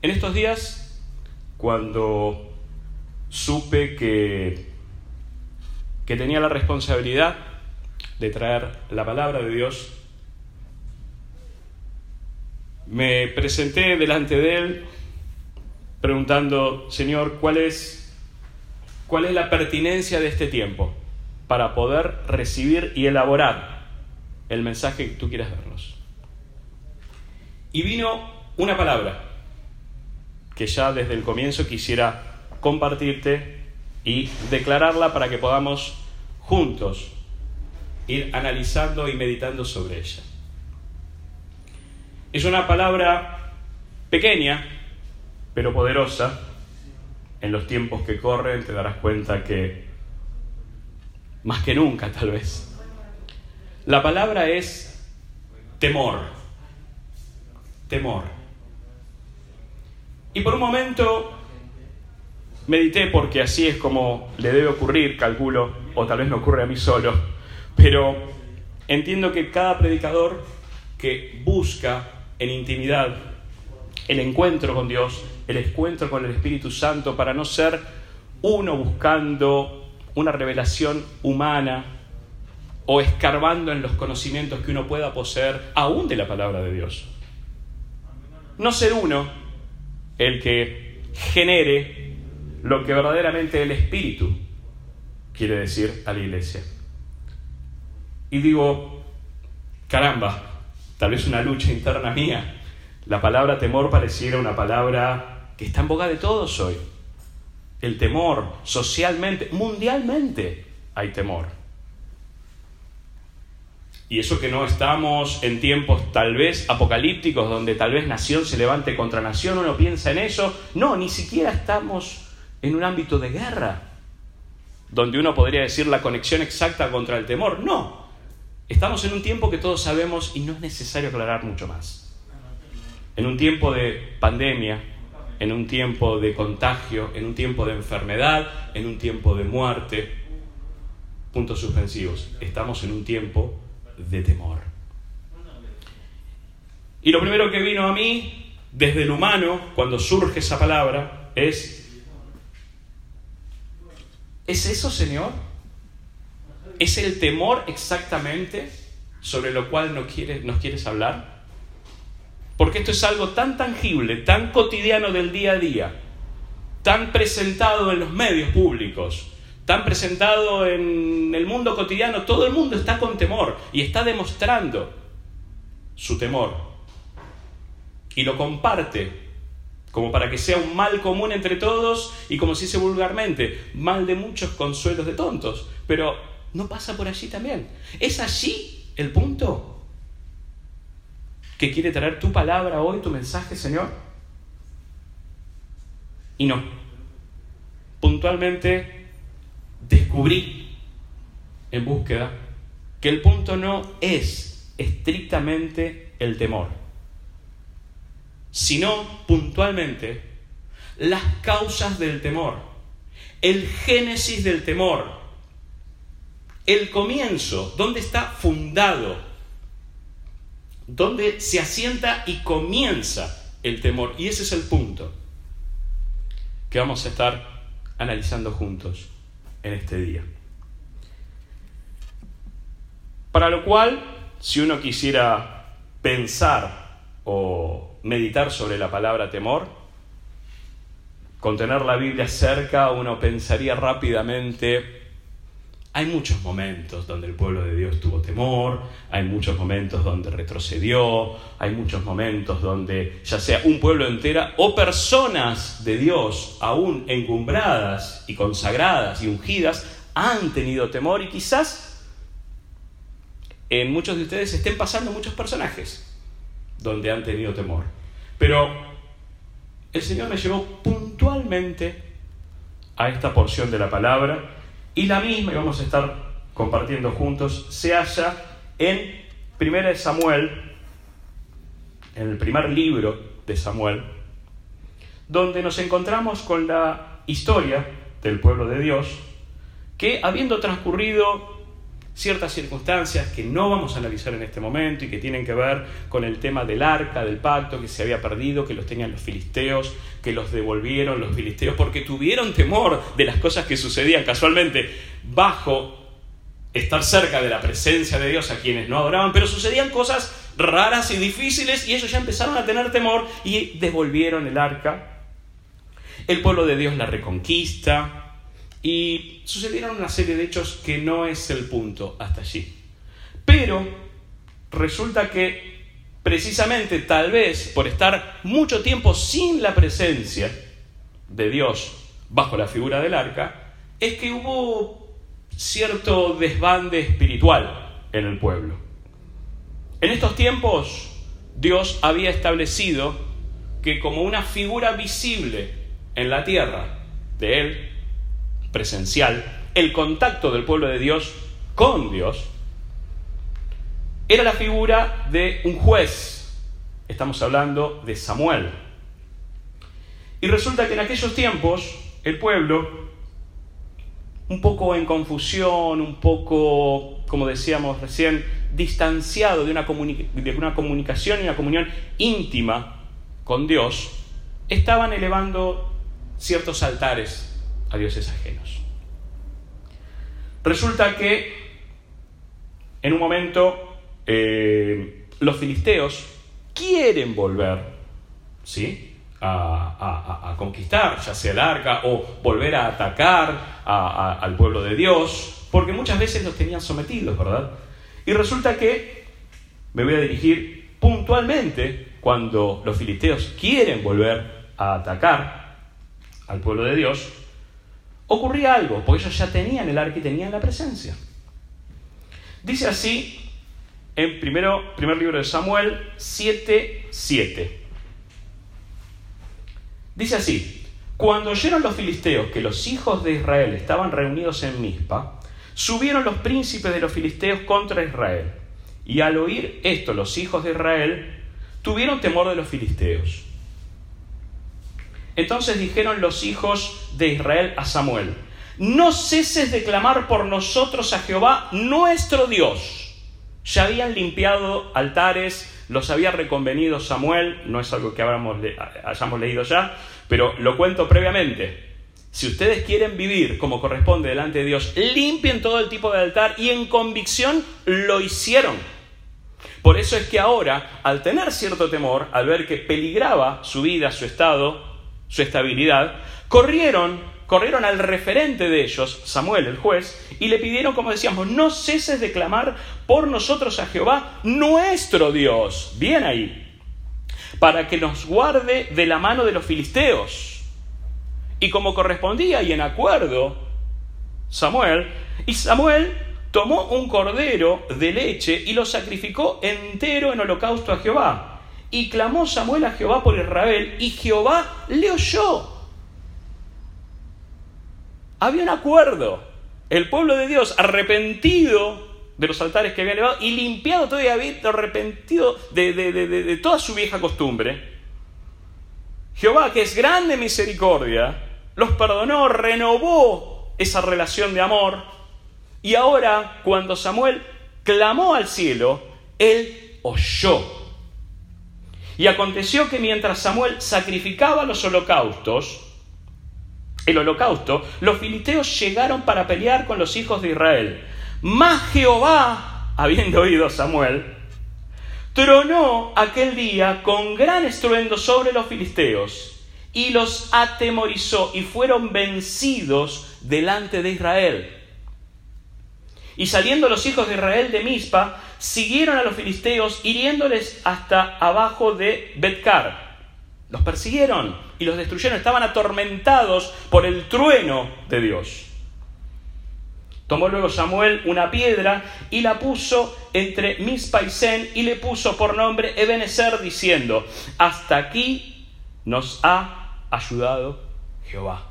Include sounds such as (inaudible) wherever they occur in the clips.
En estos días, cuando supe que, que tenía la responsabilidad de traer la palabra de Dios, me presenté delante de Él preguntando, Señor, ¿cuál es, cuál es la pertinencia de este tiempo para poder recibir y elaborar el mensaje que tú quieras darnos? Y vino una palabra que ya desde el comienzo quisiera compartirte y declararla para que podamos juntos ir analizando y meditando sobre ella. Es una palabra pequeña, pero poderosa. En los tiempos que corren te darás cuenta que más que nunca tal vez. La palabra es temor. Temor. Y por un momento medité porque así es como le debe ocurrir, calculo, o tal vez me ocurre a mí solo, pero entiendo que cada predicador que busca en intimidad el encuentro con Dios, el encuentro con el Espíritu Santo, para no ser uno buscando una revelación humana o escarbando en los conocimientos que uno pueda poseer aún de la palabra de Dios. No ser uno el que genere lo que verdaderamente el Espíritu quiere decir a la iglesia. Y digo, caramba, tal vez una lucha interna mía. La palabra temor pareciera una palabra que está en boca de todos hoy. El temor, socialmente, mundialmente, hay temor. Y eso que no estamos en tiempos tal vez apocalípticos, donde tal vez nación se levante contra nación, uno piensa en eso. No, ni siquiera estamos en un ámbito de guerra, donde uno podría decir la conexión exacta contra el temor. No, estamos en un tiempo que todos sabemos y no es necesario aclarar mucho más. En un tiempo de pandemia, en un tiempo de contagio, en un tiempo de enfermedad, en un tiempo de muerte. Puntos suspensivos. Estamos en un tiempo de temor. Y lo primero que vino a mí, desde el humano, cuando surge esa palabra, es, ¿es eso, Señor? ¿Es el temor exactamente sobre lo cual nos quieres, nos quieres hablar? Porque esto es algo tan tangible, tan cotidiano del día a día, tan presentado en los medios públicos, tan presentado en el mundo cotidiano, todo el mundo está con temor y está demostrando su temor. Y lo comparte como para que sea un mal común entre todos y como se dice vulgarmente, mal de muchos consuelos de tontos. Pero no pasa por allí también. ¿Es allí el punto que quiere traer tu palabra hoy, tu mensaje, Señor? Y no. Puntualmente descubrí en búsqueda que el punto no es estrictamente el temor, sino puntualmente las causas del temor, el génesis del temor, el comienzo, dónde está fundado, dónde se asienta y comienza el temor. Y ese es el punto que vamos a estar analizando juntos en este día. Para lo cual, si uno quisiera pensar o meditar sobre la palabra temor, con tener la Biblia cerca, uno pensaría rápidamente hay muchos momentos donde el pueblo de Dios tuvo temor, hay muchos momentos donde retrocedió, hay muchos momentos donde ya sea un pueblo entera o personas de Dios aún encumbradas y consagradas y ungidas han tenido temor y quizás en muchos de ustedes estén pasando muchos personajes donde han tenido temor. Pero el Señor me llevó puntualmente a esta porción de la palabra y la misma, y vamos a estar compartiendo juntos, se halla en 1 Samuel, en el primer libro de Samuel, donde nos encontramos con la historia del pueblo de Dios, que habiendo transcurrido ciertas circunstancias que no vamos a analizar en este momento y que tienen que ver con el tema del arca, del pacto que se había perdido, que los tenían los filisteos, que los devolvieron los filisteos porque tuvieron temor de las cosas que sucedían casualmente bajo estar cerca de la presencia de Dios a quienes no adoraban, pero sucedían cosas raras y difíciles y ellos ya empezaron a tener temor y devolvieron el arca. El pueblo de Dios la reconquista, y sucedieron una serie de hechos que no es el punto hasta allí. Pero resulta que precisamente tal vez por estar mucho tiempo sin la presencia de Dios bajo la figura del arca, es que hubo cierto desbande espiritual en el pueblo. En estos tiempos Dios había establecido que como una figura visible en la tierra de Él presencial, el contacto del pueblo de Dios con Dios, era la figura de un juez. Estamos hablando de Samuel. Y resulta que en aquellos tiempos el pueblo, un poco en confusión, un poco, como decíamos recién, distanciado de una, de una comunicación y una comunión íntima con Dios, estaban elevando ciertos altares a dioses ajenos. Resulta que en un momento eh, los filisteos quieren volver ¿sí? A, conquistar, ya sea el arca, o volver a atacar al pueblo de Dios, porque muchas veces los tenían sometidos, ¿verdad? Y resulta que me voy a dirigir puntualmente cuando los filisteos quieren volver a atacar al pueblo de Dios, ocurría algo, porque ellos ya tenían el arca y tenían la presencia. Dice así en primero, primer libro de Samuel 7:7. Dice así: Cuando oyeron los filisteos que los hijos de Israel estaban reunidos en Mizpa, subieron los príncipes de los filisteos contra Israel. Y al oír esto, los hijos de Israel tuvieron temor de los filisteos entonces dijeron los hijos de Israel a Samuel, no ceses de clamar por nosotros a Jehová nuestro Dios. Ya habían limpiado altares, los había reconvenido Samuel, no es algo que hayamos leído ya, pero lo cuento previamente. Si ustedes quieren vivir como corresponde delante de Dios, limpien todo el tipo de altar y en convicción lo hicieron. Por eso es que ahora, al tener cierto temor, al ver que peligraba su vida, su estado, su estabilidad, corrieron, corrieron al referente de ellos, Samuel el juez, y le pidieron, como decíamos, no ceses de clamar por nosotros a Jehová, nuestro Dios, bien ahí, para que nos guarde de la mano de los filisteos. Y como correspondía y en acuerdo, Samuel, y Samuel tomó un cordero de leche y lo sacrificó entero en holocausto a Jehová. Y clamó Samuel a Jehová por Israel, y Jehová le oyó. Había un acuerdo. El pueblo de Dios, arrepentido de los altares que había elevado y limpiado todavía, arrepentido de, de toda su vieja costumbre, Jehová, que es grande misericordia, los perdonó, renovó esa relación de amor. Y ahora, cuando Samuel clamó al cielo, él oyó y aconteció que mientras Samuel sacrificaba los holocaustos, el holocausto, los filisteos llegaron para pelear con los hijos de Israel. Mas Jehová, habiendo oído Samuel, tronó aquel día con gran estruendo sobre los filisteos y los atemorizó y fueron vencidos delante de Israel. Y saliendo los hijos de Israel de Mizpa, siguieron a los filisteos hiriéndoles hasta abajo de Betcar. Los persiguieron y los destruyeron, estaban atormentados por el trueno de Dios. Tomó luego Samuel una piedra y la puso entre Mizpa y Zen y le puso por nombre Ebenezer diciendo, hasta aquí nos ha ayudado Jehová.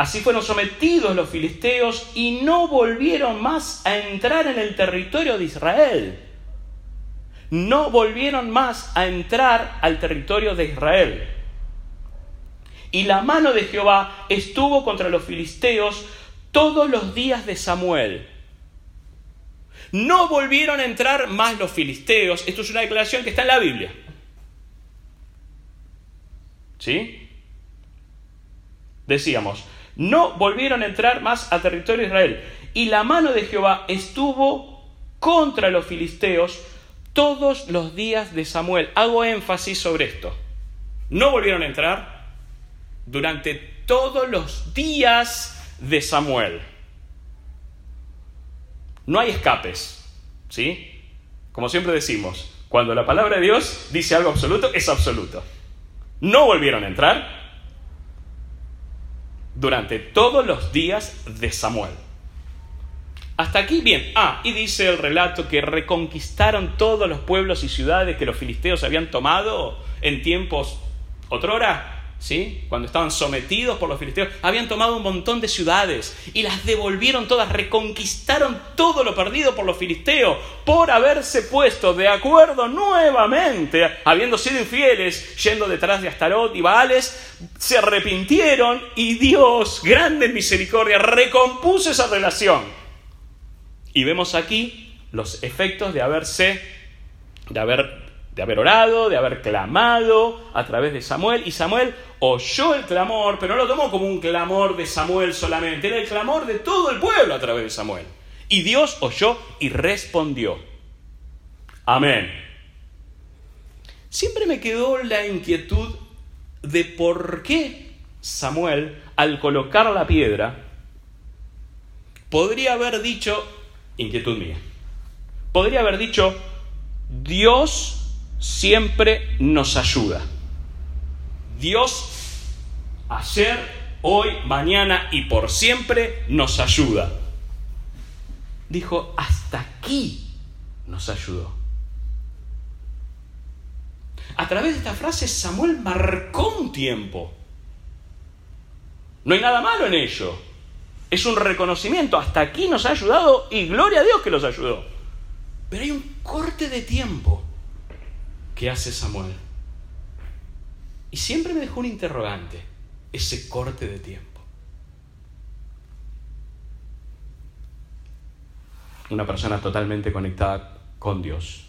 Así fueron sometidos los filisteos y no volvieron más a entrar en el territorio de Israel. No volvieron más a entrar al territorio de Israel. Y la mano de Jehová estuvo contra los filisteos todos los días de Samuel. No volvieron a entrar más los filisteos. Esto es una declaración que está en la Biblia. ¿Sí? Decíamos, no volvieron a entrar más a territorio de Israel. Y la mano de Jehová estuvo contra los filisteos todos los días de Samuel. Hago énfasis sobre esto. No volvieron a entrar durante todos los días de Samuel. No hay escapes, ¿sí? Como siempre decimos, cuando la palabra de Dios dice algo absoluto, es absoluto. No volvieron a entrar durante todos los días de Samuel. Hasta aquí bien. Ah, y dice el relato que reconquistaron todos los pueblos y ciudades que los filisteos habían tomado en tiempos otrora. ¿Sí? Cuando estaban sometidos por los filisteos, habían tomado un montón de ciudades y las devolvieron todas, reconquistaron todo lo perdido por los filisteos por haberse puesto de acuerdo nuevamente, habiendo sido infieles, yendo detrás de Astarot y Baales, se arrepintieron y Dios, grande misericordia, recompuso esa relación. Y vemos aquí los efectos de haberse, de haber de haber orado, de haber clamado a través de Samuel. Y Samuel oyó el clamor, pero no lo tomó como un clamor de Samuel solamente, era el clamor de todo el pueblo a través de Samuel. Y Dios oyó y respondió. Amén. Siempre me quedó la inquietud de por qué Samuel, al colocar la piedra, podría haber dicho, inquietud mía, podría haber dicho, Dios siempre nos ayuda. Dios ayer, hoy, mañana y por siempre nos ayuda. Dijo, hasta aquí nos ayudó. A través de esta frase Samuel marcó un tiempo. No hay nada malo en ello. Es un reconocimiento. Hasta aquí nos ha ayudado y gloria a Dios que los ayudó. Pero hay un corte de tiempo ¿Qué hace Samuel? Y siempre me dejó un interrogante, ese corte de tiempo. Una persona totalmente conectada con Dios.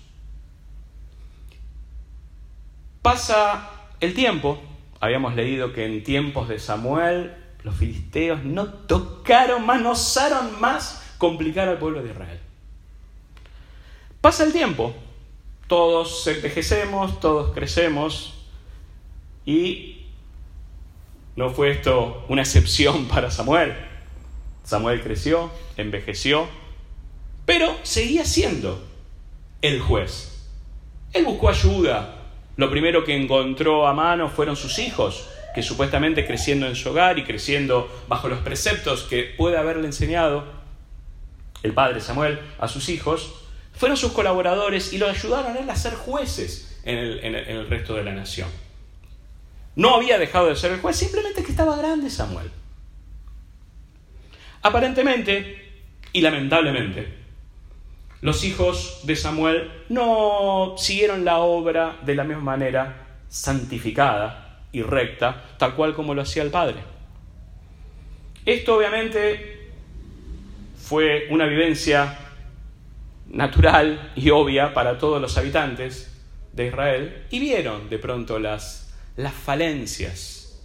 Pasa el tiempo, habíamos leído que en tiempos de Samuel los filisteos no tocaron más, no osaron más complicar al pueblo de Israel. Pasa el tiempo, todos envejecemos, todos crecemos y no fue esto una excepción (laughs) para Samuel. Samuel creció, envejeció, pero seguía siendo el juez. Él buscó ayuda. Lo primero que encontró a mano fueron sus hijos, que supuestamente creciendo en su hogar y creciendo bajo los preceptos que puede haberle enseñado el padre Samuel a sus hijos, fueron sus colaboradores y lo ayudaron a él a ser jueces en el, resto de la nación. No había dejado de ser el juez, simplemente que estaba grande Samuel. Aparentemente y lamentablemente, los hijos de Samuel no siguieron la obra de la misma manera santificada y recta, tal cual como lo hacía el padre. Esto obviamente fue una vivencia natural y obvia para todos los habitantes de Israel y vieron de pronto las, las falencias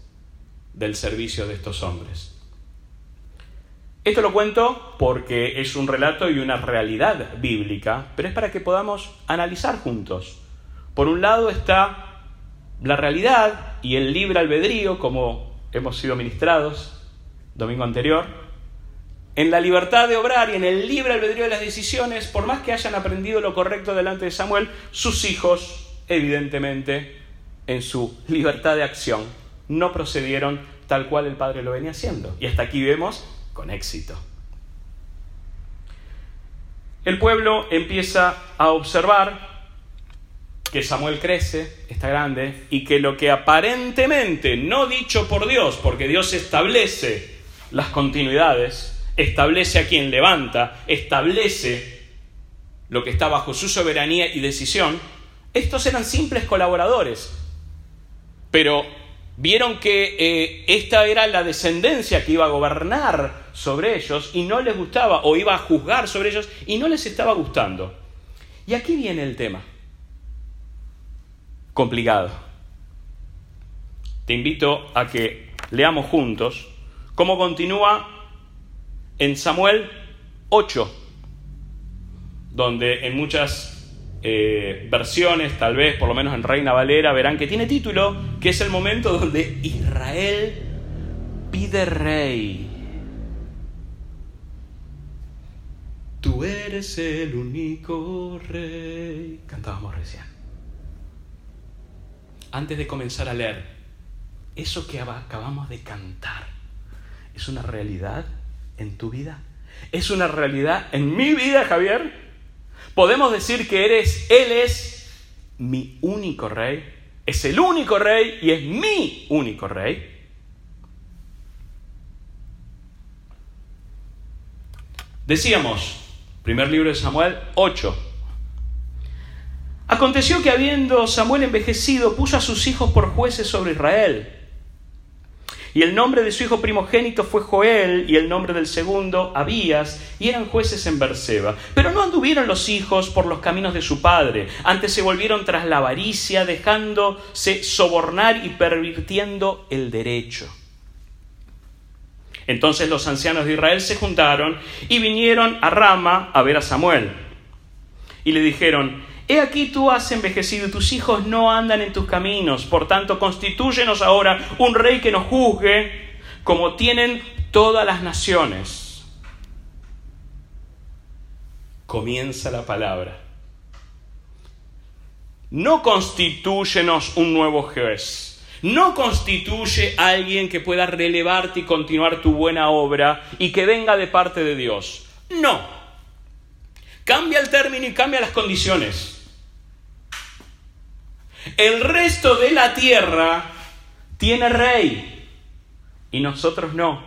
del servicio de estos hombres. Esto lo cuento porque es un relato y una realidad bíblica, pero es para que podamos analizar juntos. Por un lado está la realidad y el libre albedrío, como hemos sido ministrados domingo anterior, en la libertad de obrar y en el libre albedrío de las decisiones, por más que hayan aprendido lo correcto delante de Samuel, sus hijos, evidentemente, en su libertad de acción, no procedieron tal cual el padre lo venía haciendo. Y hasta aquí vemos con éxito. El pueblo empieza a observar que Samuel crece, está grande, y que lo que aparentemente no dicho por Dios, porque Dios establece las continuidades, establece a quien levanta, establece lo que está bajo su soberanía y decisión, estos eran simples colaboradores. Pero Vieron que eh, esta era la descendencia que iba a gobernar sobre ellos y no les gustaba, o iba a juzgar sobre ellos y no les estaba gustando. Y aquí viene el tema. Complicado. Te invito a que leamos juntos cómo continúa en Samuel 8, donde en muchas eh, versiones, tal vez por lo menos en Reina Valera, verán que tiene título, que es el momento donde Israel pide rey. Tú eres el único rey. Cantábamos recién. Antes de comenzar a leer, eso que acabamos de cantar, ¿es una realidad en tu vida? ¿Es una realidad en mi vida, Javier? Podemos decir que eres, Él es mi único rey, es el único rey y es mi único rey. Decíamos, primer libro de Samuel 8. Aconteció que habiendo Samuel envejecido, puso a sus hijos por jueces sobre Israel. Y el nombre de su hijo primogénito fue Joel, y el nombre del segundo Abías, y eran jueces en Berseba. Pero no anduvieron los hijos por los caminos de su padre, antes se volvieron tras la avaricia, dejándose sobornar y pervirtiendo el derecho. Entonces los ancianos de Israel se juntaron y vinieron a Rama a ver a Samuel. Y le dijeron, He aquí tú has envejecido y tus hijos no andan en tus caminos. Por tanto, constitúyenos ahora un rey que nos juzgue como tienen todas las naciones. Comienza la palabra. No constitúyenos un nuevo juez. No constituye alguien que pueda relevarte y continuar tu buena obra y que venga de parte de Dios. No. Cambia el término y cambia las condiciones. El resto de la tierra tiene rey y nosotros no.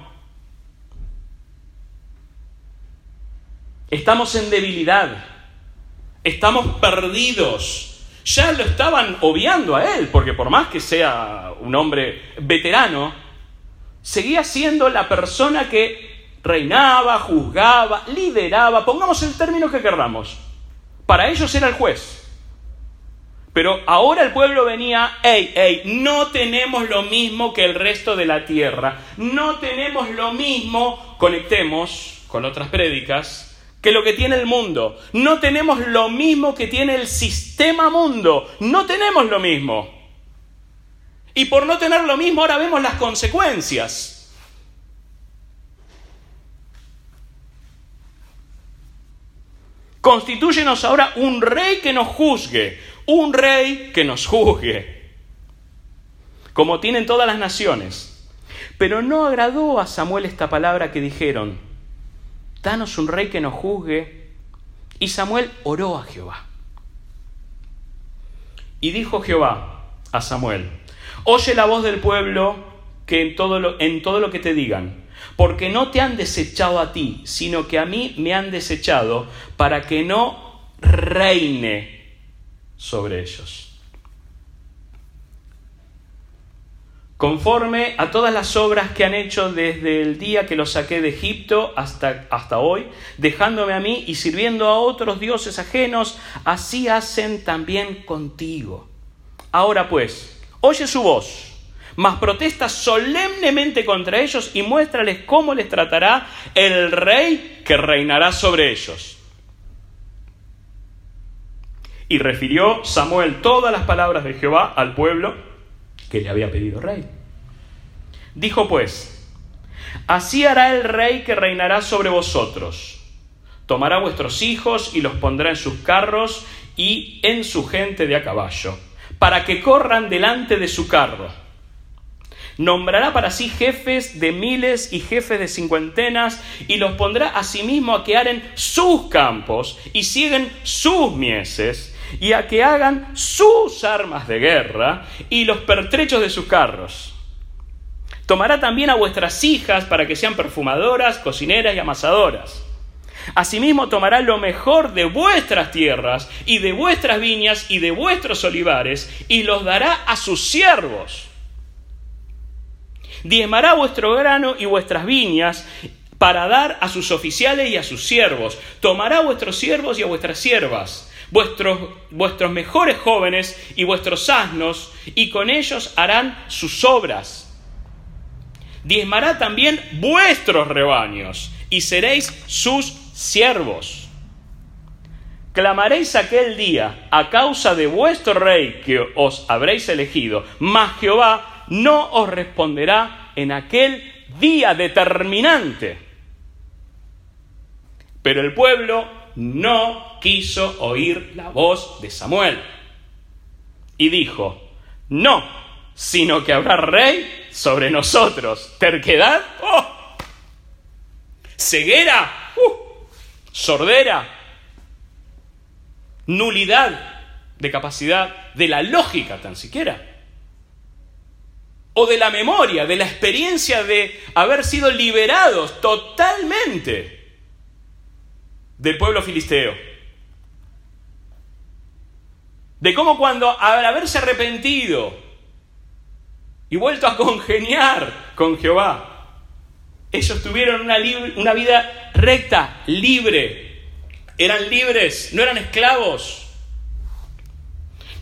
Estamos en debilidad, estamos perdidos. Ya lo estaban obviando a él, porque por más que sea un hombre veterano, seguía siendo la persona que reinaba, juzgaba, lideraba, pongamos el término que queramos. Para ellos era el juez. Pero ahora el pueblo venía, hey, hey, no tenemos lo mismo que el resto de la tierra, no tenemos lo mismo, conectemos con otras prédicas, que lo que tiene el mundo, no tenemos lo mismo que tiene el sistema mundo, no tenemos lo mismo. Y por no tener lo mismo ahora vemos las consecuencias. Constitúyenos ahora un rey que nos juzgue, un rey que nos juzgue, como tienen todas las naciones. Pero no agradó a Samuel esta palabra que dijeron, danos un rey que nos juzgue. Y Samuel oró a Jehová. Y dijo Jehová a Samuel, oye la voz del pueblo que en todo lo, en todo lo que te digan, porque no te han desechado a ti, sino que a mí me han desechado para que no reine sobre ellos. Conforme a todas las obras que han hecho desde el día que los saqué de Egipto hasta, hasta hoy, dejándome a mí y sirviendo a otros dioses ajenos, así hacen también contigo. Ahora pues, oye su voz, mas protesta solemnemente contra ellos y muéstrales cómo les tratará el rey que reinará sobre ellos. Y refirió Samuel todas las palabras de Jehová al pueblo que le había pedido rey. Dijo pues, así hará el rey que reinará sobre vosotros. Tomará vuestros hijos y los pondrá en sus carros y en su gente de a caballo, para que corran delante de su carro. Nombrará para sí jefes de miles y jefes de cincuentenas, y los pondrá asimismo a que aren sus campos y siguen sus mieses, y a que hagan sus armas de guerra y los pertrechos de sus carros. Tomará también a vuestras hijas para que sean perfumadoras, cocineras y amasadoras. Asimismo tomará lo mejor de vuestras tierras y de vuestras viñas y de vuestros olivares y los dará a sus siervos. Diezmará vuestro grano y vuestras viñas para dar a sus oficiales y a sus siervos. Tomará a vuestros siervos y a vuestras siervas, vuestros, vuestros mejores jóvenes y vuestros asnos, y con ellos harán sus obras. Diezmará también vuestros rebaños, y seréis sus siervos. Clamaréis aquel día a causa de vuestro rey que os habréis elegido, mas Jehová no os responderá en aquel día determinante. Pero el pueblo no quiso oír la voz de Samuel. Y dijo, no, sino que habrá rey sobre nosotros. ¿Terquedad? ¡Oh! ¿Ceguera? ¡Uh! ¿Sordera? nulidad de capacidad de la lógica tan siquiera. O de la memoria, de la experiencia de haber sido liberados totalmente del pueblo filisteo. De cómo cuando al haberse arrepentido y vuelto a congeniar con Jehová, ellos tuvieron una, una vida recta, libre, eran libres, no eran esclavos.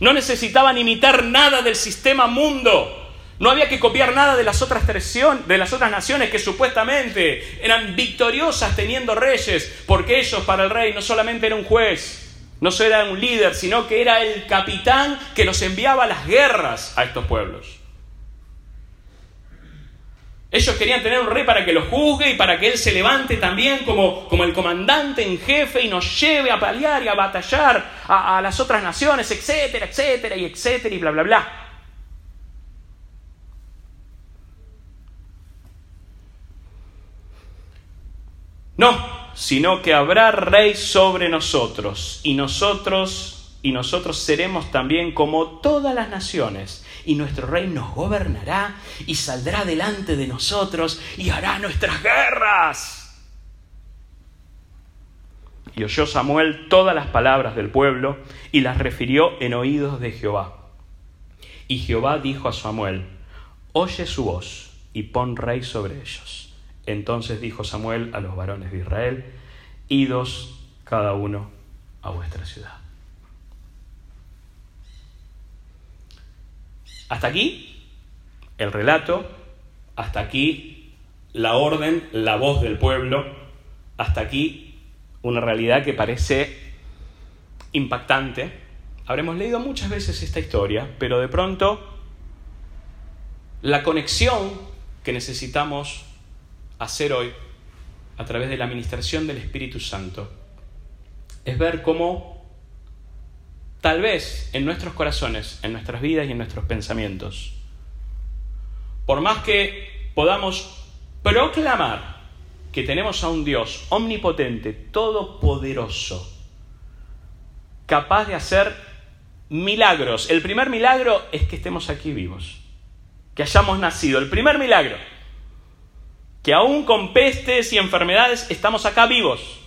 No necesitaban imitar nada del sistema mundo. No había que copiar nada de las otras, de las otras naciones que supuestamente eran victoriosas teniendo reyes, porque ellos para el rey no solamente era un juez, no solo era un líder, sino que era el capitán que los enviaba a las guerras a estos pueblos. Ellos querían tener un rey para que los juzgue y para que él se levante también como, como el comandante en jefe y nos lleve a paliar y a batallar a, las otras naciones, etcétera, etcétera, y etcétera, y bla, bla, bla. No, sino que habrá rey sobre nosotros y nosotros y nosotros seremos también como todas las naciones y nuestro rey nos gobernará y saldrá delante de nosotros y hará nuestras guerras. Y oyó Samuel todas las palabras del pueblo y las refirió en oídos de Jehová. Y Jehová dijo a Samuel, oye su voz y pon rey sobre ellos. Entonces dijo Samuel a los varones de Israel, idos cada uno a vuestra ciudad. Hasta aquí el relato, hasta aquí la orden, la voz del pueblo, hasta aquí una realidad que parece impactante. Habremos leído muchas veces esta historia, pero de pronto la conexión que necesitamos hacer hoy a través de la administración del Espíritu Santo es ver cómo tal vez en nuestros corazones, en nuestras vidas y en nuestros pensamientos. Por más que podamos proclamar que tenemos a un Dios omnipotente, todopoderoso, capaz de hacer milagros. El primer milagro es que estemos aquí vivos, que hayamos nacido. El primer milagro, que aún con pestes y enfermedades estamos acá vivos.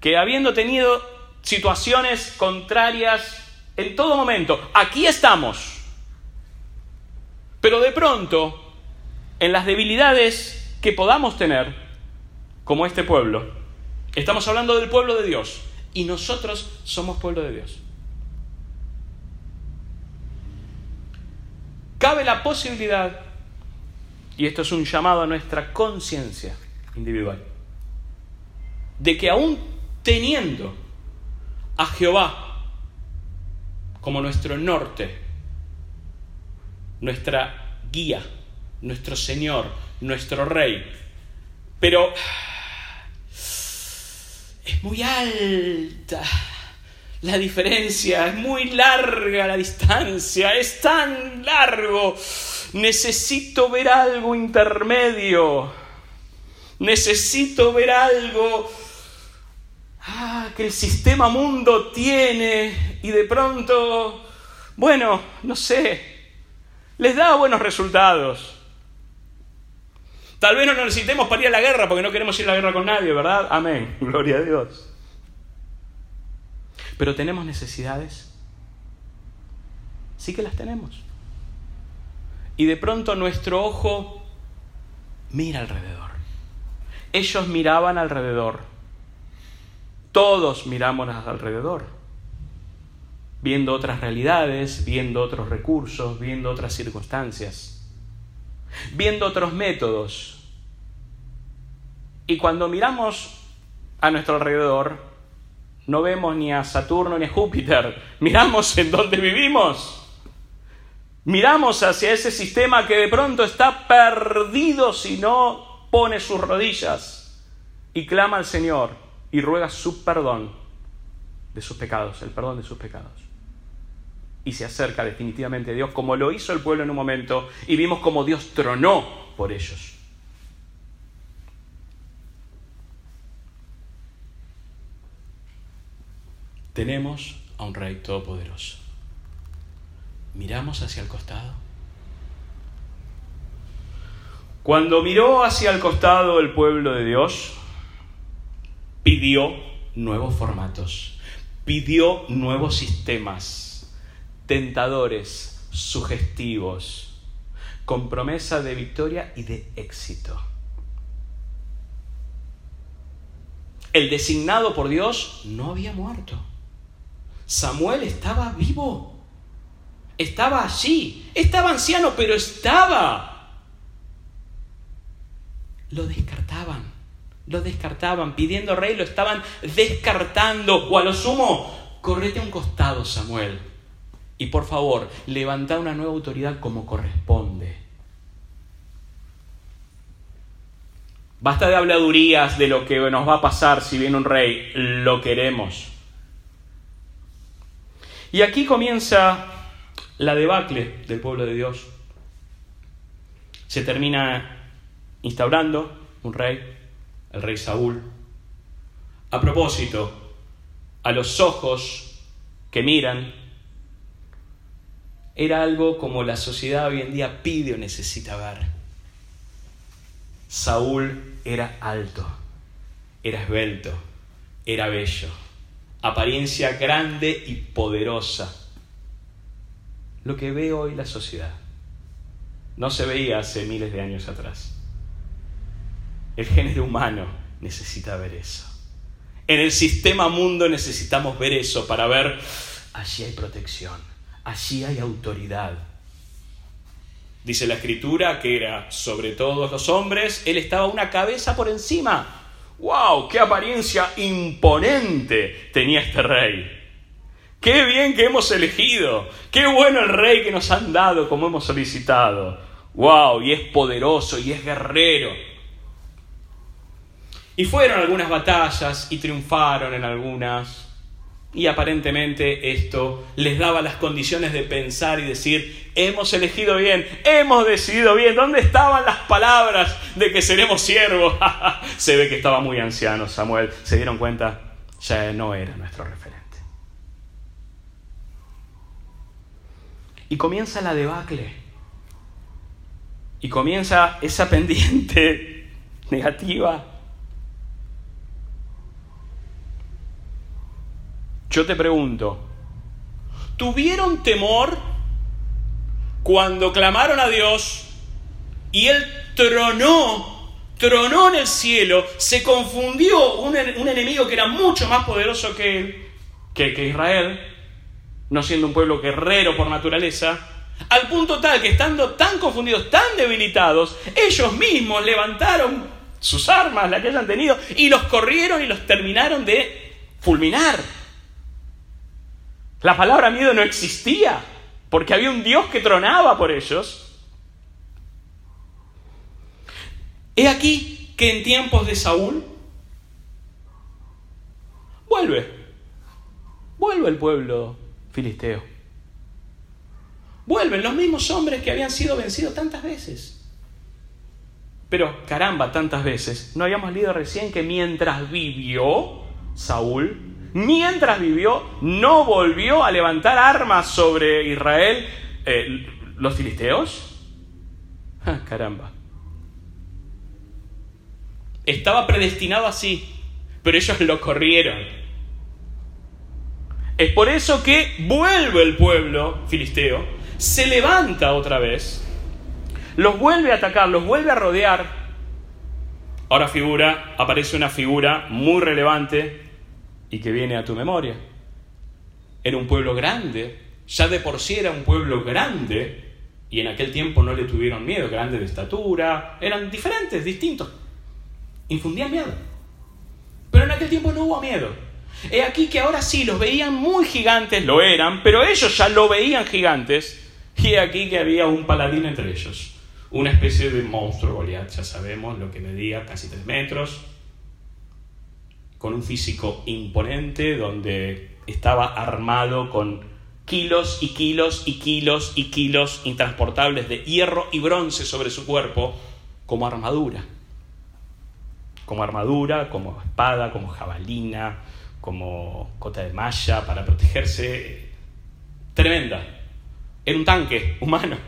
Que habiendo tenido situaciones contrarias en todo momento. Aquí estamos. Pero de pronto, en las debilidades que podamos tener, como este pueblo, estamos hablando del pueblo de Dios y nosotros somos pueblo de Dios. Cabe la posibilidad, y esto es un llamado a nuestra conciencia individual, de que aún teniendo a Jehová como nuestro norte, nuestra guía, nuestro Señor, nuestro Rey. Pero es muy alta la diferencia, es muy larga la distancia, es tan largo. Necesito ver algo intermedio. Necesito ver algo ah, que el sistema mundo tiene y de pronto, bueno, no sé, les da buenos resultados. Tal vez no necesitemos para ir a la guerra porque no queremos ir a la guerra con nadie, ¿verdad? Amén. (laughs) Gloria a Dios. Pero tenemos necesidades. Sí que las tenemos. Y de pronto nuestro ojo mira alrededor. Ellos miraban alrededor. Todos miramos alrededor. Viendo otras realidades, viendo otros recursos, viendo otras circunstancias, viendo otros métodos. Y cuando miramos a nuestro alrededor, no vemos ni a Saturno ni a Júpiter, (laughs) miramos en donde vivimos. Miramos hacia ese sistema que de pronto está perdido si no pone sus rodillas y clama al Señor y ruega su perdón de sus pecados, el perdón de sus pecados. Y se acerca definitivamente a Dios como lo hizo el pueblo en un momento y vimos como Dios tronó por ellos. Tenemos a un Rey Todopoderoso miramos hacia el costado. Cuando miró hacia el costado el pueblo de Dios, pidió nuevos formatos, pidió nuevos sistemas, tentadores, sugestivos, con promesa de victoria y de éxito. El designado por Dios no había muerto. Samuel estaba vivo. Estaba allí. Estaba anciano, pero estaba. Lo descartaban. Lo descartaban. Pidiendo rey, lo estaban descartando. O a lo sumo, correte a un costado, Samuel. Y por favor, levanta una nueva autoridad como corresponde. Basta de habladurías de lo que nos va a pasar si viene un rey. Lo queremos. Y aquí comienza la debacle del pueblo de Dios. Se termina instaurando un rey, el rey Saúl. A propósito, a los ojos que miran, era algo como la sociedad hoy en día pide o necesita ver. Saúl era alto, era esbelto, era bello, apariencia grande y poderosa lo que ve hoy la sociedad. No se veía hace miles de años atrás. El género humano necesita ver eso. En el sistema mundo necesitamos ver eso para ver, allí hay protección, allí hay autoridad. Dice la escritura que era sobre todos los hombres, él estaba una cabeza por encima. ¡Wow! ¡Qué apariencia imponente tenía este rey! Qué bien que hemos elegido. Qué bueno el rey que nos han dado como hemos solicitado. ¡Wow! Y es poderoso y es guerrero. Y fueron algunas batallas y triunfaron en algunas. Y aparentemente esto les daba las condiciones de pensar y decir, hemos elegido bien, hemos decidido bien, ¿dónde estaban las palabras de que seremos siervos? (laughs) Se ve que estaba muy anciano Samuel, se dieron cuenta, ya no era nuestro referente. Y comienza la debacle. Y comienza esa pendiente (laughs) negativa. Yo te pregunto, ¿tuvieron temor cuando clamaron a Dios y Él tronó, tronó en el cielo, se confundió un, enemigo que era mucho más poderoso que, que, que Israel? No siendo un pueblo guerrero por naturaleza, al punto tal que estando tan confundidos, tan debilitados, ellos mismos levantaron sus armas, las que hayan tenido, y los corrieron y los terminaron de fulminar. La palabra miedo no existía, porque había un Dios que tronaba por ellos. He aquí que en tiempos de Saúl vuelve, vuelve el pueblo filisteo. Vuelven los mismos hombres que habían sido vencidos tantas veces. Pero caramba, tantas veces. ¿No habíamos leído recién que mientras vivió Saúl, mientras vivió, no volvió a levantar armas sobre Israel eh, los filisteos? Ah, caramba. Estaba predestinado así, pero ellos lo corrieron. Es por eso que vuelve el pueblo filisteo, se levanta otra vez los vuelve a atacar, los vuelve a rodear. Ahora figura, aparece una figura muy relevante y que viene a tu memoria. Era un pueblo grande, ya de por sí era un pueblo grande, y en aquel tiempo no le tuvieron miedo, grande de estatura, eran diferentes, distintos, infundían miedo. Pero en aquel tiempo no hubo miedo. He aquí que ahora sí los veían muy gigantes, lo eran, pero ellos ya lo veían gigantes, y he aquí que había un paladín entre ellos, una especie de monstruo Goliat, ya sabemos lo que medía, casi tres metros, con un físico imponente, donde estaba armado con kilos y kilos y kilos y kilos intransportables de hierro y bronce sobre su cuerpo como armadura. Como armadura, como espada, como jabalina, como cota de malla para protegerse. Tremenda. Era un tanque humano.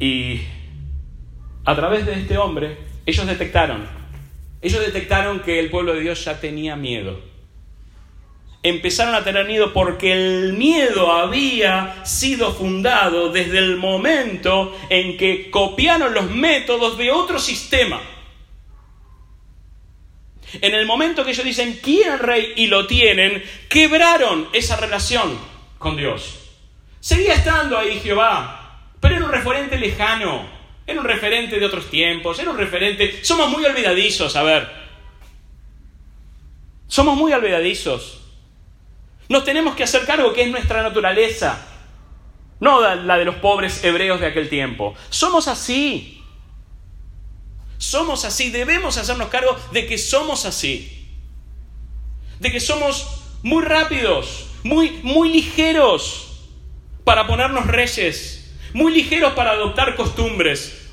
Y a través de este hombre, ellos detectaron, ellos detectaron que el pueblo de Dios ya tenía miedo empezaron a tener miedo porque el miedo había sido fundado desde el momento en que copiaron los métodos de otro sistema. En el momento que ellos dicen, quieren rey y lo tienen, quebraron esa relación con Dios. Seguía estando ahí Jehová, pero era un referente lejano, era un referente de otros tiempos, era un referente... Somos muy olvidadizos, a ver. Somos muy olvidadizos. Nos tenemos que hacer cargo que es nuestra naturaleza, no la de los pobres hebreos de aquel tiempo. Somos así. Somos así, debemos hacernos cargo de que somos así. De que somos muy rápidos, muy, muy ligeros para ponernos reyes, muy ligeros para adoptar costumbres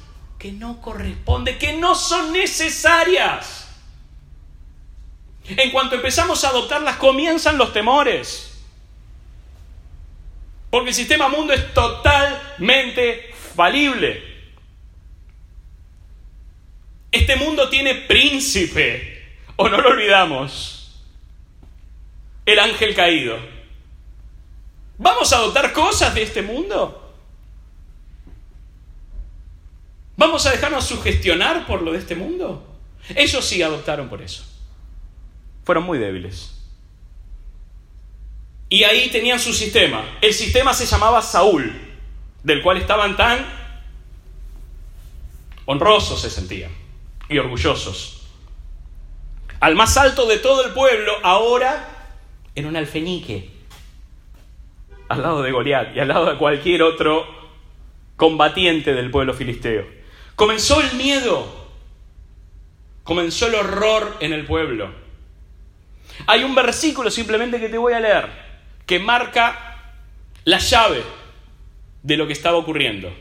que no corresponden, que no son necesarias. En cuanto empezamos a adoptarlas, comienzan los temores. Porque el sistema mundo es totalmente falible. Este mundo tiene príncipe, o no lo olvidamos, el ángel caído. ¿Vamos a adoptar cosas de este mundo? ¿Vamos a dejarnos sugestionar por lo de este mundo? Ellos sí adoptaron por eso fueron muy débiles. Y ahí tenían su sistema. El sistema se llamaba Saúl, del cual estaban tan honrosos se sentían y orgullosos. Al más alto de todo el pueblo, ahora en un alfenique, al lado de Goliat y al lado de cualquier otro combatiente del pueblo filisteo. Comenzó el miedo, comenzó el horror en el pueblo. Hay un versículo simplemente que te voy a leer que marca la llave de lo que estaba ocurriendo.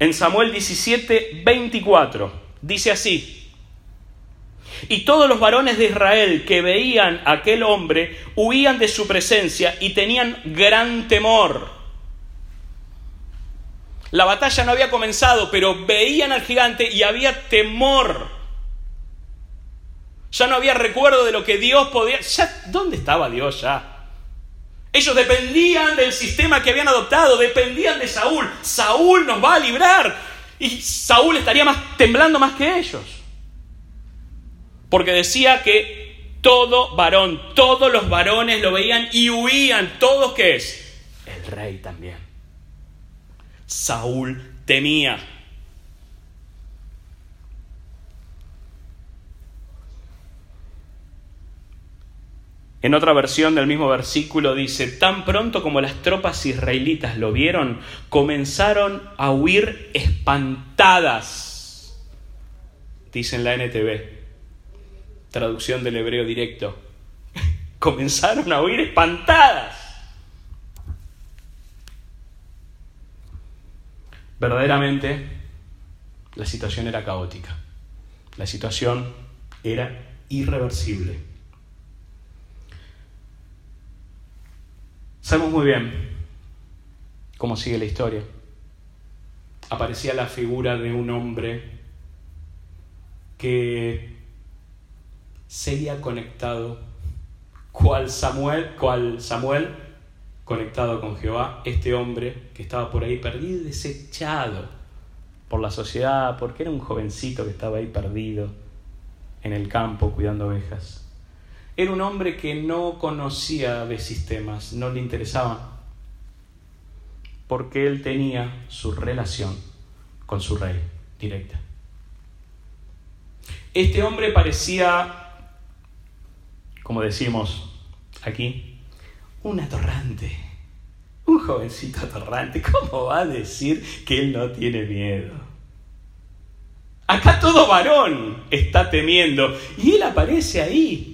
En Samuel 17, 24 dice así, y todos los varones de Israel que veían a aquel hombre huían de su presencia y tenían gran temor. La batalla no había comenzado, pero veían al gigante y había temor. Ya no había recuerdo de lo que Dios podía... Ya, ¿Dónde estaba Dios ya? Ellos dependían del sistema que habían adoptado, dependían de Saúl. Saúl nos va a librar. Y Saúl estaría más temblando más que ellos. Porque decía que todo varón, todos los varones lo veían y huían. ¿Todos qué es? El rey también. Saúl temía. En otra versión del mismo versículo dice, tan pronto como las tropas israelitas lo vieron, comenzaron a huir espantadas. Dice en la NTV, traducción del hebreo directo. (laughs) comenzaron a huir espantadas. Verdaderamente, la situación era caótica. La situación era irreversible. Sabemos muy bien cómo sigue la historia. Aparecía la figura de un hombre que seguía conectado, cual Samuel, cual Samuel conectado con Jehová, este hombre que estaba por ahí perdido y desechado por la sociedad, porque era un jovencito que estaba ahí perdido en el campo cuidando ovejas. Era un hombre que no conocía de sistemas, no le interesaba, porque él tenía su relación con su rey directa. Este hombre parecía, como decimos aquí, un atorrante, un jovencito atorrante. ¿Cómo va a decir que él no tiene miedo? Acá todo varón está temiendo y él aparece ahí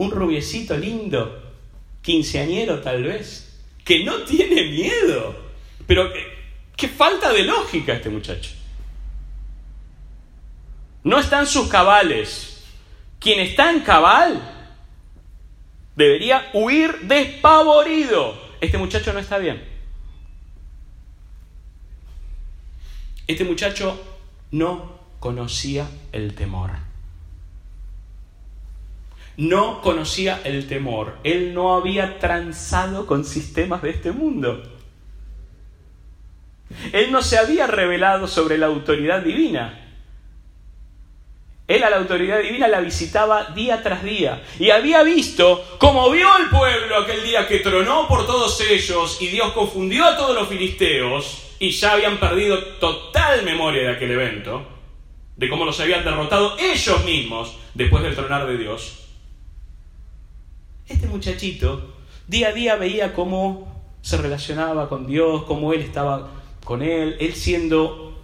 un rubiecito lindo, quinceañero tal vez, que no tiene miedo. Pero qué, falta de lógica este muchacho. No están sus cabales. Quien está en cabal debería huir despavorido. Este muchacho no está bien. Este muchacho no conocía el temor no conocía el temor. Él no había transado con sistemas de este mundo. Él no se había revelado sobre la autoridad divina. Él a la autoridad divina la visitaba día tras día y había visto cómo vio el pueblo aquel día que tronó por todos ellos y Dios confundió a todos los filisteos y ya habían perdido total memoria de aquel evento, de cómo los habían derrotado ellos mismos después del tronar de Dios. Este muchachito día a día veía cómo se relacionaba con Dios, cómo Él estaba con Él, Él siendo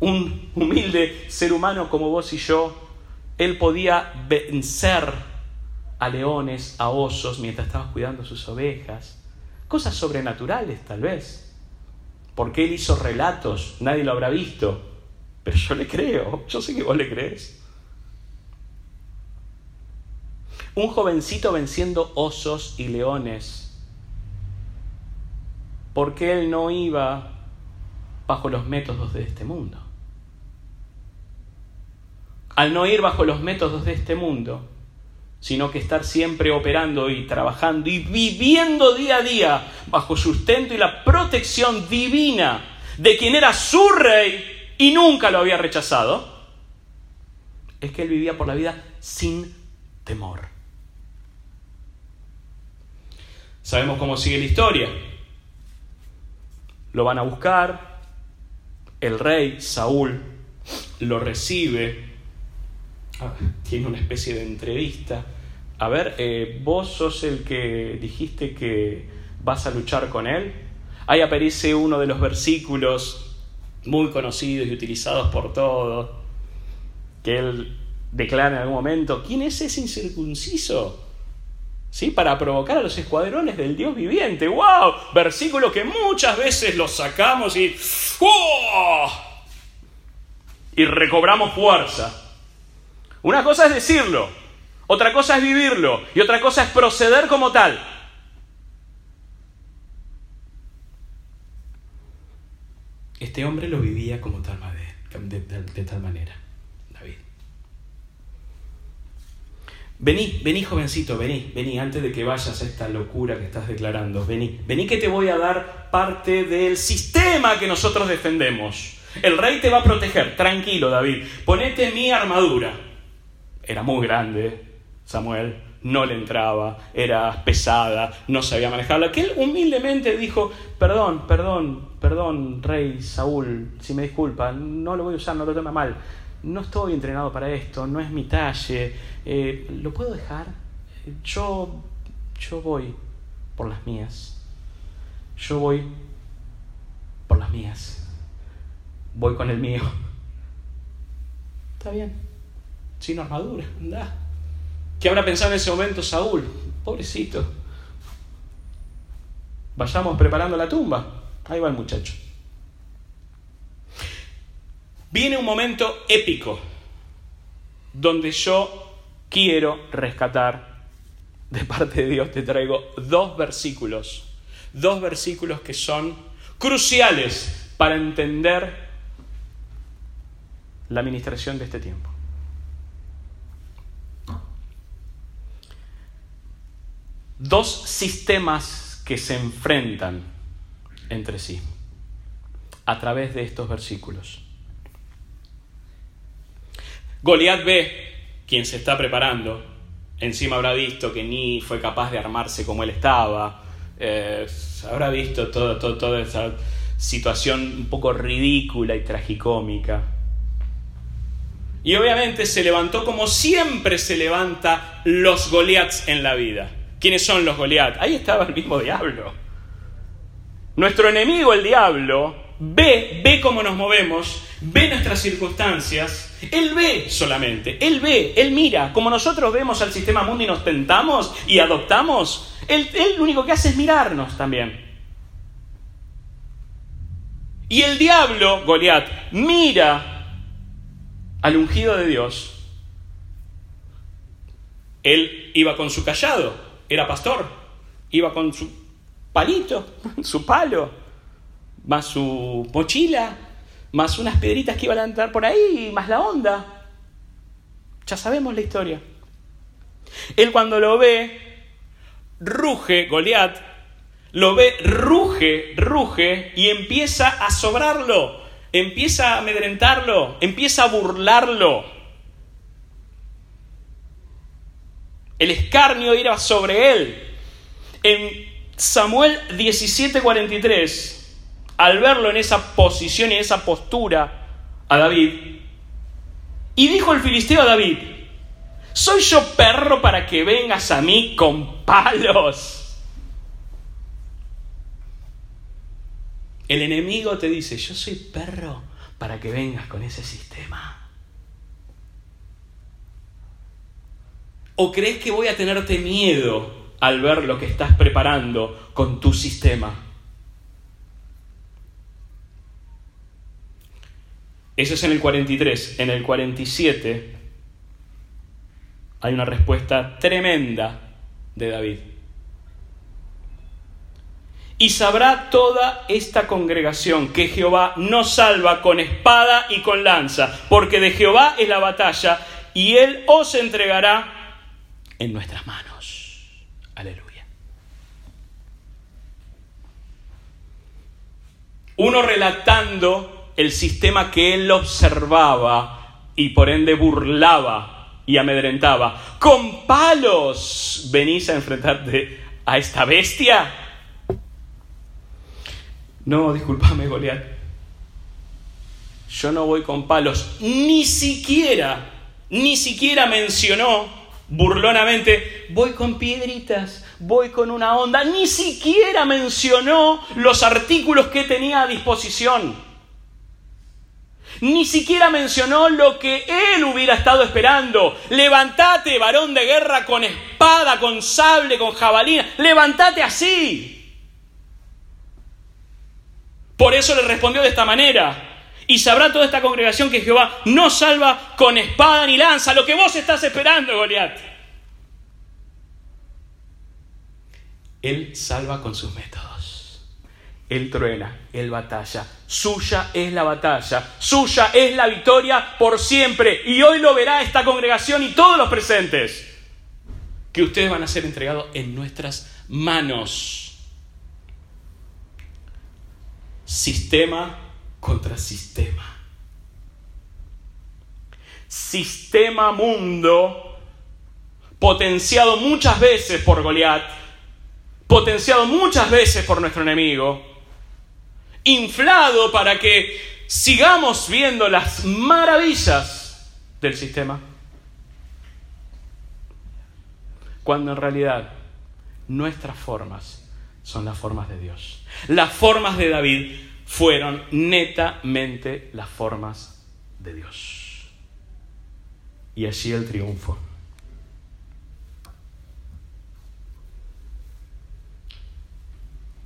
un humilde ser humano como vos y yo, Él podía vencer a leones, a osos, mientras estaba cuidando sus ovejas. Cosas sobrenaturales tal vez. Porque Él hizo relatos, nadie lo habrá visto, pero yo le creo, yo sé que vos le crees. Un jovencito venciendo osos y leones. Porque él no iba bajo los métodos de este mundo. Al no ir bajo los métodos de este mundo, sino que estar siempre operando y trabajando y viviendo día a día bajo sustento y la protección divina de quien era su rey y nunca lo había rechazado, es que él vivía por la vida sin temor. Sabemos cómo sigue la historia. Lo van a buscar, el rey Saúl lo recibe, ah, tiene una especie de entrevista. A ver, eh, vos sos el que dijiste que vas a luchar con él. Ahí aparece uno de los versículos muy conocidos y utilizados por todos, que él declara en algún momento, ¿quién es ese incircunciso? ¿Sí? para provocar a los escuadrones del Dios viviente. ¡Wow! Versículo que muchas veces los sacamos y, y recobramos fuerza. Una cosa es decirlo, otra cosa es vivirlo y otra cosa es proceder como tal. Este hombre lo vivía como tal, de tal manera. Vení, vení jovencito, vení, vení, antes de que vayas a esta locura que estás declarando, vení, vení que te voy a dar parte del sistema que nosotros defendemos. El rey te va a proteger, tranquilo David, ponete mi armadura. Era muy grande, Samuel, no le entraba, era pesada, no sabía manejarla. Que él humildemente dijo, perdón, perdón, perdón, rey Saúl, si me disculpa, no lo voy a usar, no lo toma mal no estoy entrenado para esto, no es mi talle, eh, ¿lo puedo dejar? Yo, yo voy por las mías. Yo voy por las mías. Voy con el mío. Está bien. Sin armadura, anda. ¿Qué habrá pensado en ese momento Saúl? Pobrecito. Vayamos preparando la tumba. Ahí va el muchacho. Viene un momento épico donde yo quiero rescatar de parte de Dios. Te traigo dos versículos, dos versículos que son cruciales para entender la administración de este tiempo. Dos sistemas que se enfrentan entre sí a través de estos versículos. Goliat ve, quien se está preparando, encima habrá visto que ni fue capaz de armarse como él estaba, eh, habrá visto todo, toda esa situación un poco ridícula y tragicómica. Y obviamente se levantó como siempre se levanta los Goliaths en la vida. ¿Quiénes son los Goliaths? Ahí estaba el mismo diablo. Nuestro enemigo, el diablo, ve, ve cómo nos movemos, ve nuestras circunstancias, él ve solamente, él ve, él mira, como nosotros vemos al sistema mundo y nos tentamos y adoptamos, él, él lo único que hace es mirarnos también. Y el diablo, Goliat, mira al ungido de Dios. Él iba con su callado, era pastor, iba con su palito, (laughs) su palo, más su mochila, más unas piedritas que iban a entrar por ahí, más la onda. Ya sabemos la historia. Él cuando lo ve, ruge, Goliat, lo ve, ruge, ruge y empieza a sobrarlo, empieza a amedrentarlo, empieza a burlarlo. El escarnio iba sobre él. En Samuel 17:43, al verlo en esa posición y esa postura a David, y dijo el filisteo a David, ¿soy yo perro para que vengas a mí con palos? El enemigo te dice, yo soy perro para que vengas con ese sistema. ¿O crees que voy a tenerte miedo al ver lo que estás preparando con tu sistema? Eso es en el 43. En el 47 hay una respuesta tremenda de David. Y sabrá toda esta congregación que Jehová nos salva con espada y con lanza, porque de Jehová es la batalla, y él os entregará en nuestras manos. Aleluya. Uno relatando el sistema que él observaba y por ende burlaba y amedrentaba. Con palos venís a enfrentarte a esta bestia. No, discúlpame, Goliat. Yo no voy con palos. Ni siquiera, ni siquiera mencionó burlonamente, voy con piedritas, voy con una onda. Ni siquiera mencionó los artículos que tenía a disposición. Ni siquiera mencionó lo que él hubiera estado esperando. Levantate, varón de guerra, con espada, con sable, con jabalina. Levantate así. Por eso le respondió de esta manera. Y sabrá toda esta congregación que Jehová no salva con espada ni lanza, lo que vos estás esperando, Goliat. Él salva con sus métodos. Él truena, él batalla. Suya es la batalla, suya es la victoria por siempre. Y hoy lo verá esta congregación y todos los presentes. Que ustedes van a ser entregados en nuestras manos sistema contra sistema. Sistema mundo, potenciado muchas veces por Goliat, potenciado muchas veces por nuestro enemigo, inflado para que sigamos viendo las maravillas del sistema, cuando en realidad nuestras formas son las formas de Dios. Las formas de David fueron netamente las formas de Dios. Y allí el triunfo.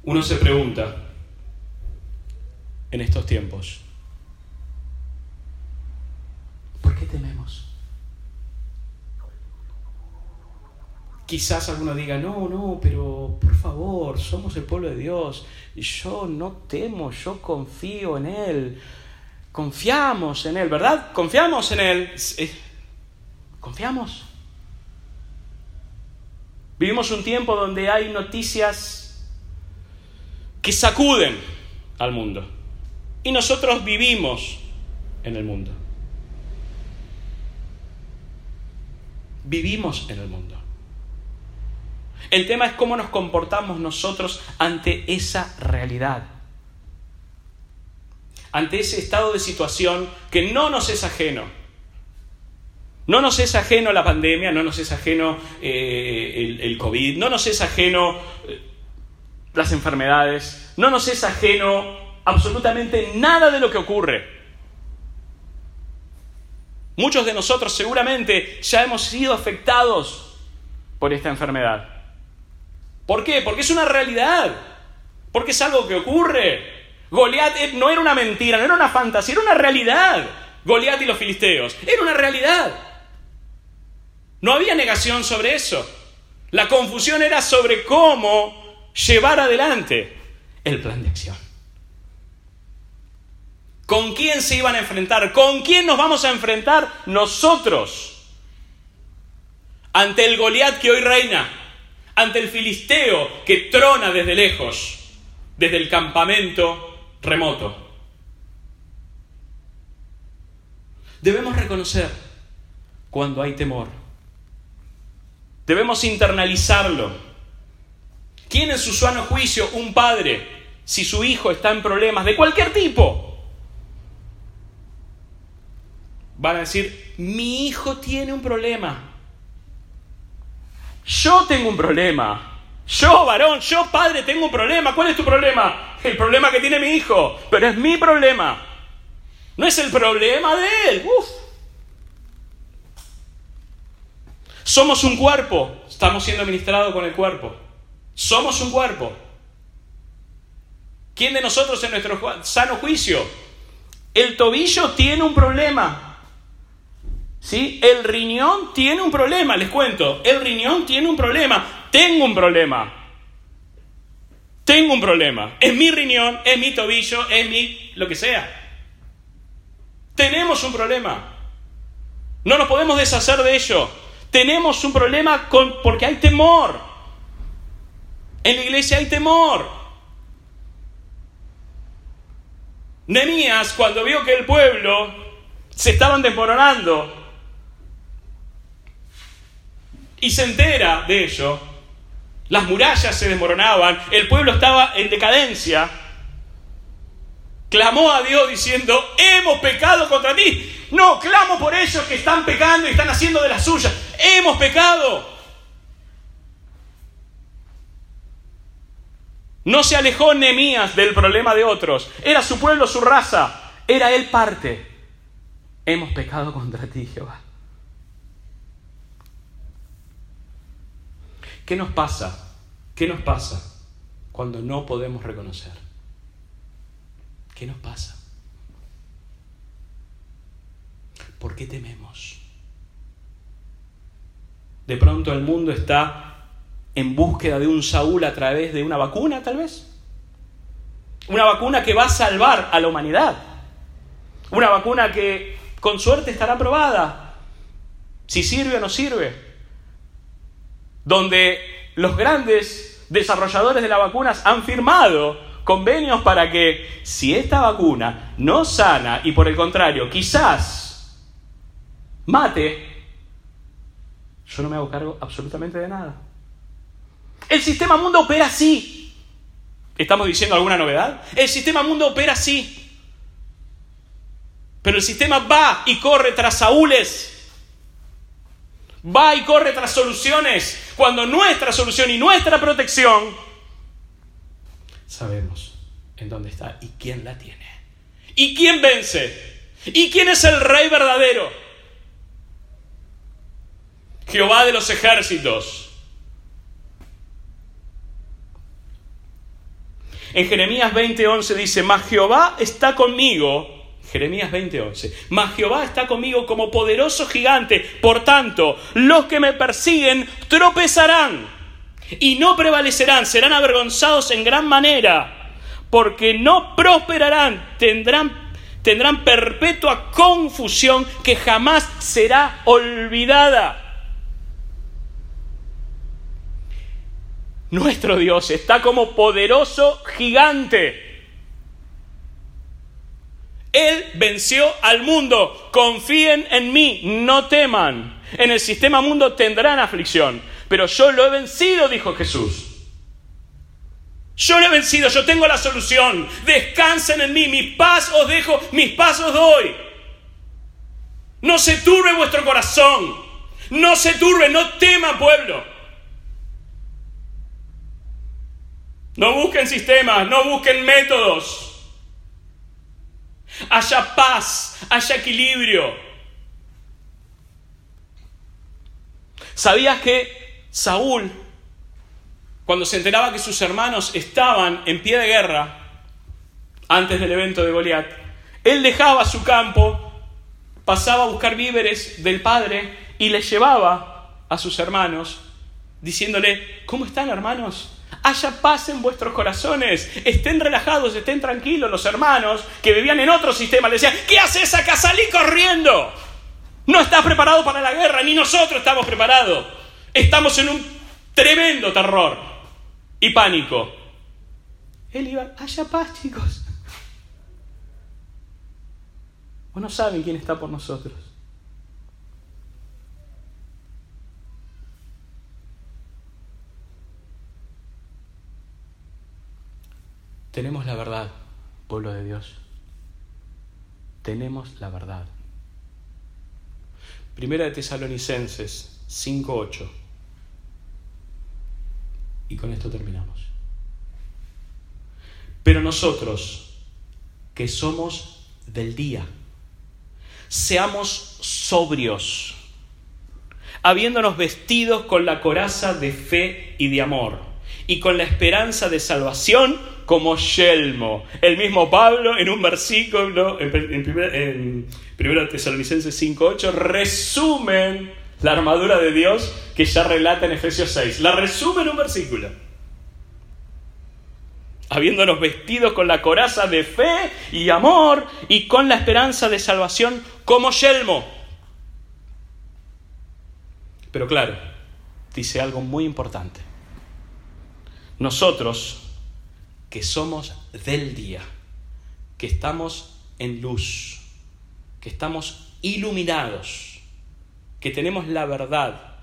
Uno se pregunta en estos tiempos, ¿por qué tememos? Quizás alguno diga, no, no, pero por favor, somos el pueblo de Dios. Y yo no temo, yo confío en Él. Confiamos en Él, ¿verdad? Confiamos en Él. Confiamos. Vivimos un tiempo donde hay noticias que sacuden al mundo. Y nosotros vivimos en el mundo. Vivimos en el mundo. El tema es cómo nos comportamos nosotros ante esa realidad. Ante ese estado de situación que no nos es ajeno. No nos es ajeno la pandemia, no nos es ajeno eh, el, COVID, no nos es ajeno eh, las enfermedades, no nos es ajeno absolutamente nada de lo que ocurre. Muchos de nosotros seguramente ya hemos sido afectados por esta enfermedad. ¿Por qué? Porque es una realidad. Porque es algo que ocurre. Goliat eh, no era una mentira, no era una fantasía, era una realidad. Goliat y los filisteos. Era una realidad. No había negación sobre eso. La confusión era sobre cómo llevar adelante el plan de acción. ¿Con quién se iban a enfrentar? ¿Con quién nos vamos a enfrentar nosotros? Ante el Goliat que hoy reina, ante el filisteo que trona desde lejos, desde el campamento remoto. Debemos reconocer cuando hay temor. Debemos internalizarlo. ¿Quién en su sano juicio, un padre, si su hijo está en problemas de cualquier tipo, van a decir, mi hijo tiene un problema. Yo tengo un problema. Yo, varón, yo, padre, tengo un problema. ¿Cuál es tu problema? El problema que tiene mi hijo. Pero es mi problema. No es el problema de él. Uf. Somos un cuerpo. Estamos siendo administrados con el cuerpo. Somos un cuerpo. ¿Quién de nosotros en nuestro sano juicio? El tobillo tiene un problema. ¿Sí? El riñón tiene un problema, les cuento. El riñón tiene un problema. Tengo un problema. Tengo un problema. Es mi riñón, es mi tobillo, es mi lo que sea. Tenemos un problema. No nos podemos deshacer de ello. Tenemos un problema con, porque hay temor. En la iglesia hay temor. Nemías, cuando vio que el pueblo se estaban desmoronando, y se entera de ello. Las murallas se desmoronaban, el pueblo estaba en decadencia. Clamó a Dios diciendo, hemos pecado contra ti. No, clamo por ellos que están pecando y están haciendo de las suyas. Hemos pecado. No se alejó Nemías del problema de otros. Era su pueblo, su raza. Era él parte. Hemos pecado contra ti, Jehová. ¿Qué nos pasa? ¿Qué nos pasa cuando no podemos reconocer? ¿Qué nos pasa? ¿Por qué tememos? De pronto el mundo está en búsqueda de un Saúl a través de una vacuna, tal vez. Una vacuna que va a salvar a la humanidad. Una vacuna que con suerte estará aprobada. Si sirve o no sirve donde los grandes desarrolladores de las vacunas han firmado convenios para que si esta vacuna no sana y por el contrario quizás mate, yo no me hago cargo absolutamente de nada. El sistema mundo opera así. ¿Estamos diciendo alguna novedad? El sistema mundo opera así. Pero el sistema va y corre tras Saúles va y corre tras soluciones, cuando nuestra solución y nuestra protección sabemos en dónde está y quién la tiene. ¿Y quién vence? ¿Y quién es el rey verdadero? Jehová de los ejércitos. En Jeremías 20:11 dice, mas Jehová está conmigo Jeremías 20:11. Mas Jehová está conmigo como poderoso gigante. Por tanto, los que me persiguen tropezarán y no prevalecerán, serán avergonzados en gran manera, porque no prosperarán, tendrán, tendrán perpetua confusión que jamás será olvidada. nuestro Dios está como poderoso gigante. Él venció al mundo. Confíen en mí, no teman. En el sistema mundo tendrán aflicción, pero yo lo he vencido, dijo Jesús. Yo lo he vencido, yo tengo la solución. Descansen en mí, mi paz os dejo, mis pasos doy. No se turbe vuestro corazón. No se turbe, no tema pueblo. No busquen sistemas, no busquen métodos. Haya paz, haya equilibrio. ¿Sabías que Saúl, cuando se enteraba que sus hermanos estaban en pie de guerra, antes del evento de Goliat, él dejaba su campo, pasaba a buscar víveres del padre y le llevaba a sus hermanos, diciéndole, ¿cómo están hermanos? Haya paz en vuestros corazones, estén relajados, estén tranquilos. Los hermanos que vivían en otro sistema le decían, ¿qué haces acá? Salí corriendo. No estás preparado para la guerra, ni nosotros estamos preparados. Estamos en un tremendo terror y pánico. Él iba, haya paz, chicos. ¿O no saben quién está por nosotros? Tenemos la verdad, pueblo de Dios. Tenemos la verdad. Primera de Tesalonicenses 5.8. Y con esto terminamos. Pero nosotros, que somos del día, seamos sobrios, habiéndonos vestidos con la coraza de fe y de amor, y con la esperanza de salvación como yelmo. El mismo Pablo en un versículo, en, en, 1 Tesalonicenses 5.8, resumen la armadura de Dios que ya relata en Efesios 6. La resume en un versículo. Habiéndonos vestidos con la coraza de fe y amor y con la esperanza de salvación como yelmo. Pero claro, dice algo muy importante. Nosotros que somos del día, que estamos en luz, que estamos iluminados, que tenemos la verdad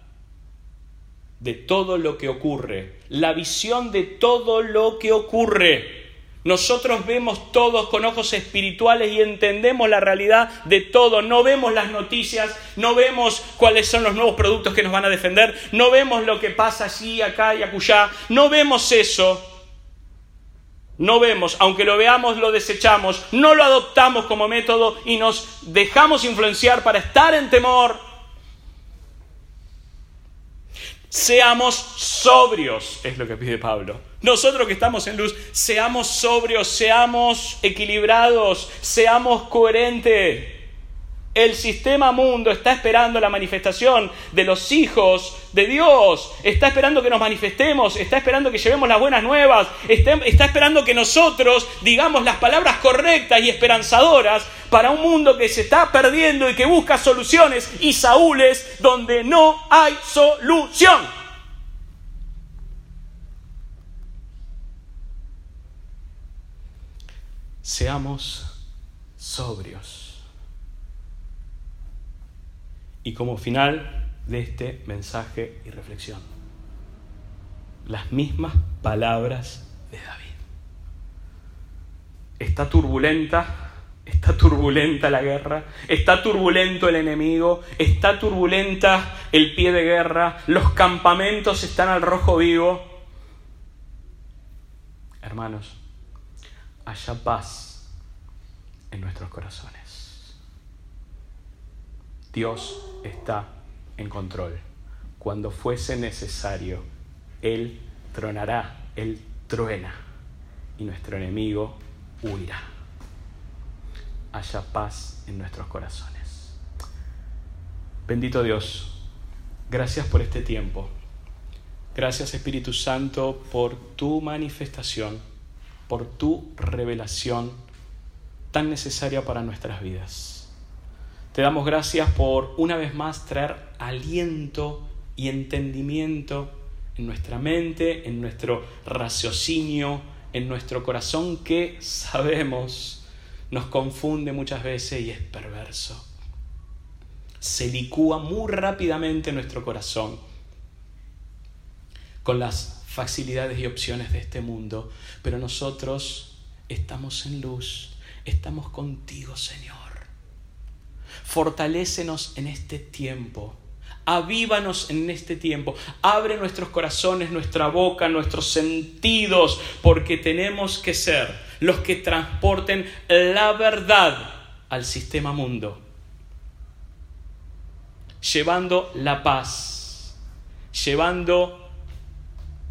de todo lo que ocurre, la visión de todo lo que ocurre. Nosotros vemos todos con ojos espirituales y entendemos la realidad de todo. No vemos las noticias, no vemos cuáles son los nuevos productos que nos van a defender, no vemos lo que pasa allí, acá y acullá, no vemos eso no vemos, aunque lo veamos, lo desechamos, no lo adoptamos como método y nos dejamos influenciar para estar en temor. Seamos sobrios, es lo que pide Pablo. Nosotros que estamos en luz, seamos sobrios, seamos equilibrados, seamos coherentes. El sistema mundo está esperando la manifestación de los hijos de Dios. Está esperando que nos manifestemos. Está esperando que llevemos las buenas nuevas. Está, esperando que nosotros digamos las palabras correctas y esperanzadoras para un mundo que se está perdiendo y que busca soluciones y saúles donde no hay solución. Seamos sobrios. Y como final de este mensaje y reflexión. Las mismas palabras de David. Está turbulenta, está turbulenta la guerra, está turbulento el enemigo, está turbulenta el pie de guerra, los campamentos están al rojo vivo. Hermanos, haya paz en nuestros corazones. Dios está en control. Cuando fuese necesario, Él tronará, Él truena y nuestro enemigo huirá. Haya paz en nuestros corazones. Bendito Dios, gracias por este tiempo. Gracias Espíritu Santo por tu manifestación, por tu revelación tan necesaria para nuestras vidas. Te damos gracias por una vez más traer aliento y entendimiento en nuestra mente, en nuestro raciocinio, en nuestro corazón que sabemos nos confunde muchas veces y es perverso. Se licúa muy rápidamente nuestro corazón con las facilidades y opciones de este mundo, pero nosotros estamos en luz, estamos contigo, Señor. Fortalécenos en este tiempo. Avívanos en este tiempo. Abre nuestros corazones, nuestra boca, nuestros sentidos, porque tenemos que ser los que transporten la verdad al sistema mundo, llevando la paz, llevando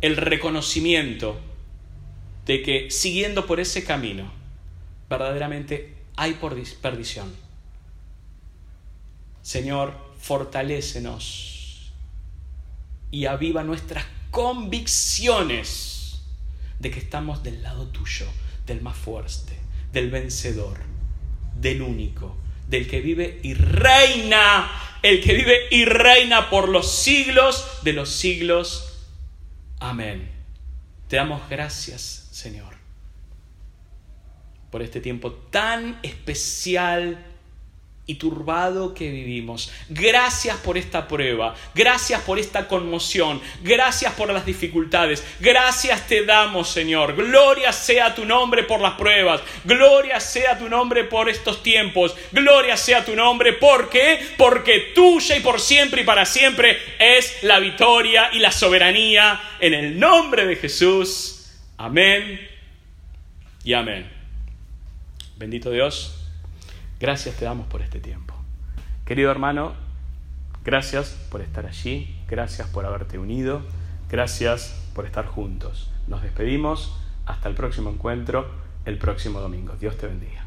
el reconocimiento de que siguiendo por ese camino, verdaderamente hay perdición. Señor, fortalécenos y aviva nuestras convicciones de que estamos del lado tuyo, del más fuerte, del vencedor, del único, del que vive y reina, el que vive y reina por los siglos de los siglos. Amén. Te damos gracias, Señor, por este tiempo tan especial y turbado que vivimos. Gracias por esta prueba, gracias por esta conmoción, gracias por las dificultades, gracias te damos Señor. Gloria sea tu nombre por las pruebas, gloria sea tu nombre por estos tiempos, gloria sea tu nombre porque, porque tuya y por siempre y para siempre es la victoria y la soberanía en el nombre de Jesús. Amén y amén. Bendito Dios. Gracias te damos por este tiempo. Querido hermano, gracias por estar allí, gracias por haberte unido, gracias por estar juntos. Nos despedimos, hasta el próximo encuentro, el próximo domingo. Dios te bendiga.